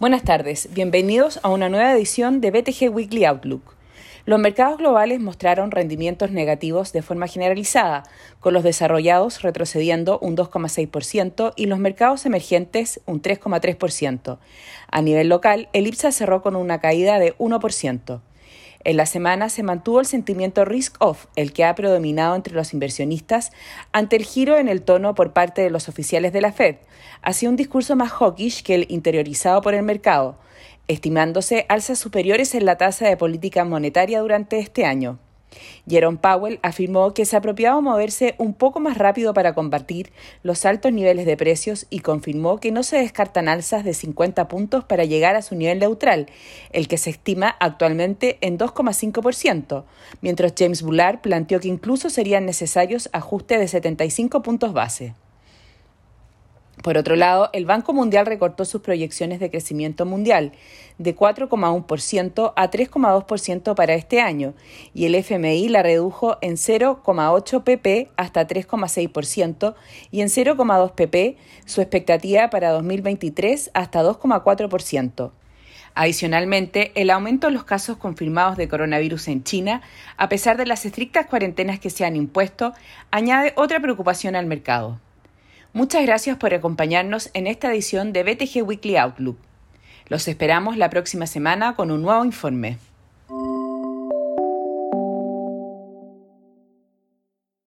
Buenas tardes, bienvenidos a una nueva edición de BTG Weekly Outlook. Los mercados globales mostraron rendimientos negativos de forma generalizada, con los desarrollados retrocediendo un 2,6% y los mercados emergentes un 3,3%. A nivel local, el IPSA cerró con una caída de 1%. En la semana se mantuvo el sentimiento risk-off, el que ha predominado entre los inversionistas, ante el giro en el tono por parte de los oficiales de la Fed, hacia un discurso más hawkish que el interiorizado por el mercado, estimándose alzas superiores en la tasa de política monetaria durante este año. Jerome Powell afirmó que se apropiaba moverse un poco más rápido para combatir los altos niveles de precios y confirmó que no se descartan alzas de 50 puntos para llegar a su nivel neutral, el que se estima actualmente en 2,5%, mientras James Bullard planteó que incluso serían necesarios ajustes de 75 puntos base. Por otro lado, el Banco Mundial recortó sus proyecciones de crecimiento mundial de 4,1% a 3,2% para este año y el FMI la redujo en 0,8 pp hasta 3,6% y en 0,2 pp su expectativa para 2023 hasta 2,4%. Adicionalmente, el aumento en los casos confirmados de coronavirus en China, a pesar de las estrictas cuarentenas que se han impuesto, añade otra preocupación al mercado. Muchas gracias por acompañarnos en esta edición de BTG Weekly Outlook. Los esperamos la próxima semana con un nuevo informe.